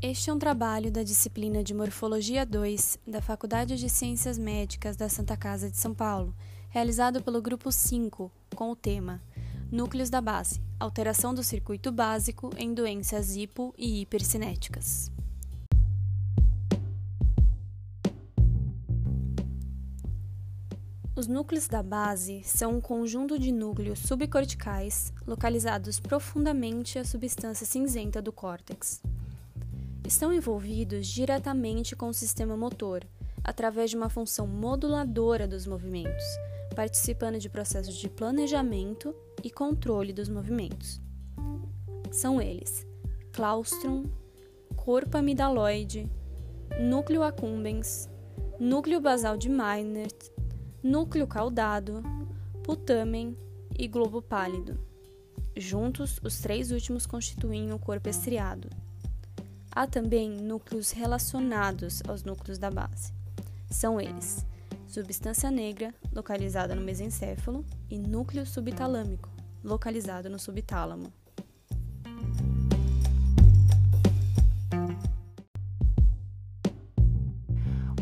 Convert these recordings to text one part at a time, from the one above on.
Este é um trabalho da disciplina de Morfologia 2 da Faculdade de Ciências Médicas da Santa Casa de São Paulo, realizado pelo Grupo 5, com o tema Núcleos da Base Alteração do circuito básico em doenças hipo e hipercinéticas. Os núcleos da base são um conjunto de núcleos subcorticais localizados profundamente à substância cinzenta do córtex estão envolvidos diretamente com o sistema motor, através de uma função moduladora dos movimentos, participando de processos de planejamento e controle dos movimentos. São eles: claustrum, corpo amidaloide, núcleo accumbens, núcleo basal de Meynert, núcleo caudado, putamen e globo pálido. Juntos, os três últimos constituem o corpo estriado. Há também núcleos relacionados aos núcleos da base. São eles: substância negra, localizada no mesencéfalo, e núcleo subtalâmico, localizado no subtálamo.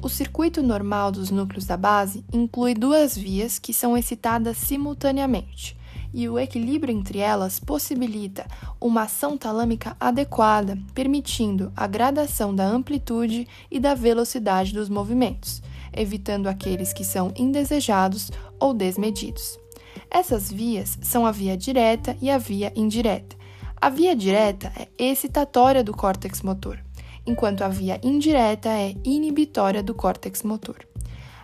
O circuito normal dos núcleos da base inclui duas vias que são excitadas simultaneamente e o equilíbrio entre elas possibilita uma ação talâmica adequada, permitindo a gradação da amplitude e da velocidade dos movimentos, evitando aqueles que são indesejados ou desmedidos. Essas vias são a via direta e a via indireta. A via direta é excitatória do córtex motor, enquanto a via indireta é inibitória do córtex motor.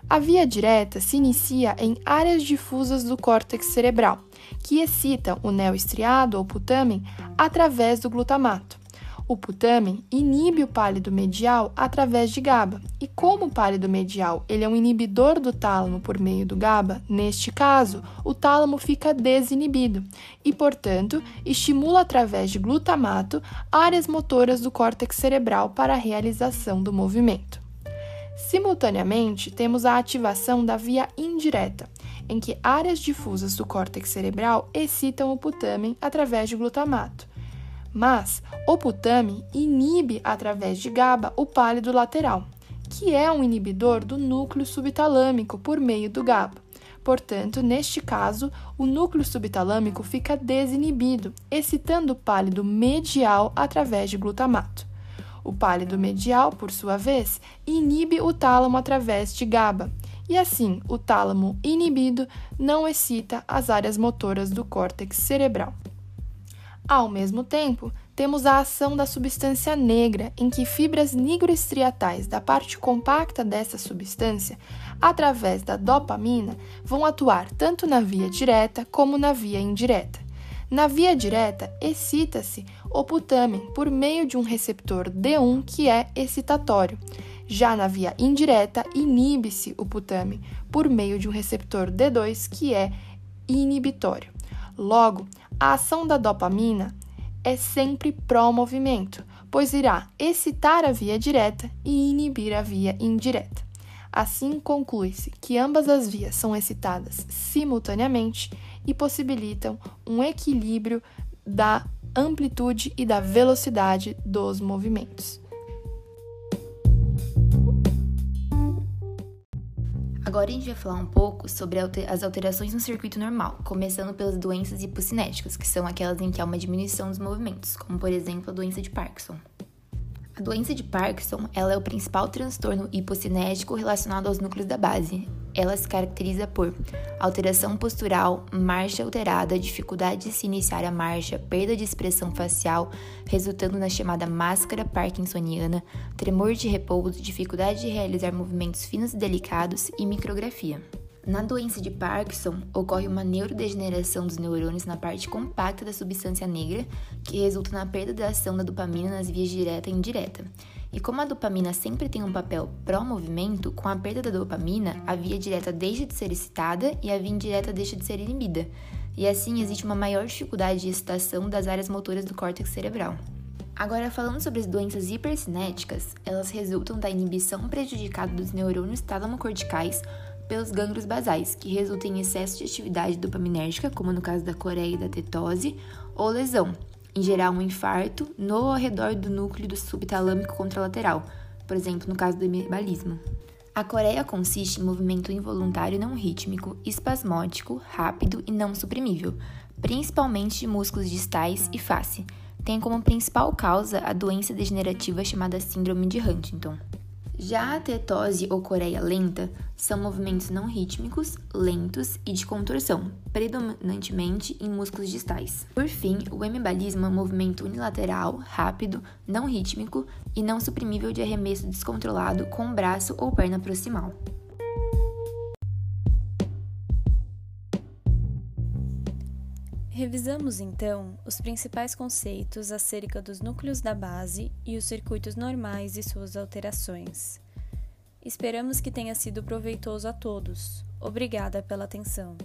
A via direta se inicia em áreas difusas do córtex cerebral, que excitam o neoestriado ou putamen através do glutamato. O putamen inibe o pálido medial através de GABA, e como o pálido medial ele é um inibidor do tálamo por meio do GABA, neste caso, o tálamo fica desinibido e, portanto, estimula através de glutamato áreas motoras do córtex cerebral para a realização do movimento. Simultaneamente, temos a ativação da via indireta, em que áreas difusas do córtex cerebral excitam o putamen através de glutamato. Mas o putamen inibe através de GABA o pálido lateral, que é um inibidor do núcleo subtalâmico por meio do GABA. Portanto, neste caso, o núcleo subtalâmico fica desinibido, excitando o pálido medial através de glutamato. O pálido medial, por sua vez, inibe o tálamo através de GABA, e assim o tálamo inibido não excita as áreas motoras do córtex cerebral. Ao mesmo tempo, temos a ação da substância negra, em que fibras nigroestriatais da parte compacta dessa substância, através da dopamina, vão atuar tanto na via direta como na via indireta. Na via direta, excita-se o putamen por meio de um receptor D1 que é excitatório. Já na via indireta, inibe-se o putamen por meio de um receptor D2 que é inibitório. Logo, a ação da dopamina é sempre pró-movimento, pois irá excitar a via direta e inibir a via indireta. Assim, conclui-se que ambas as vias são excitadas simultaneamente e possibilitam um equilíbrio da amplitude e da velocidade dos movimentos. Agora a gente vai falar um pouco sobre as alterações no circuito normal, começando pelas doenças hipocinéticas, que são aquelas em que há uma diminuição dos movimentos, como por exemplo a doença de Parkinson. A doença de Parkinson ela é o principal transtorno hipocinético relacionado aos núcleos da base. Ela se caracteriza por alteração postural, marcha alterada, dificuldade de se iniciar a marcha, perda de expressão facial, resultando na chamada máscara parkinsoniana, tremor de repouso, dificuldade de realizar movimentos finos e delicados e micrografia. Na doença de Parkinson, ocorre uma neurodegeneração dos neurônios na parte compacta da substância negra, que resulta na perda da ação da dopamina nas vias direta e indireta. E como a dopamina sempre tem um papel pró-movimento, com a perda da dopamina, a via direta deixa de ser excitada e a via indireta deixa de ser inibida. E assim existe uma maior dificuldade de excitação das áreas motoras do córtex cerebral. Agora, falando sobre as doenças hipercinéticas, elas resultam da inibição prejudicada dos neurônios talamo-corticais pelos gânglios basais, que resultam em excesso de atividade dopaminérgica, como no caso da coreia e da tetose, ou lesão. em gerar um infarto no ou ao redor do núcleo do subtalâmico contralateral, por exemplo, no caso do hemibalismo. A coreia consiste em movimento involuntário não rítmico, espasmódico, rápido e não suprimível, principalmente de músculos distais e face. Tem como principal causa a doença degenerativa chamada Síndrome de Huntington. Já a tetose ou coreia lenta são movimentos não rítmicos, lentos e de contorção, predominantemente em músculos distais. Por fim, o hemibalismo é um movimento unilateral, rápido, não rítmico e não suprimível de arremesso descontrolado com braço ou perna proximal. Revisamos então os principais conceitos acerca dos núcleos da base e os circuitos normais e suas alterações. Esperamos que tenha sido proveitoso a todos. Obrigada pela atenção.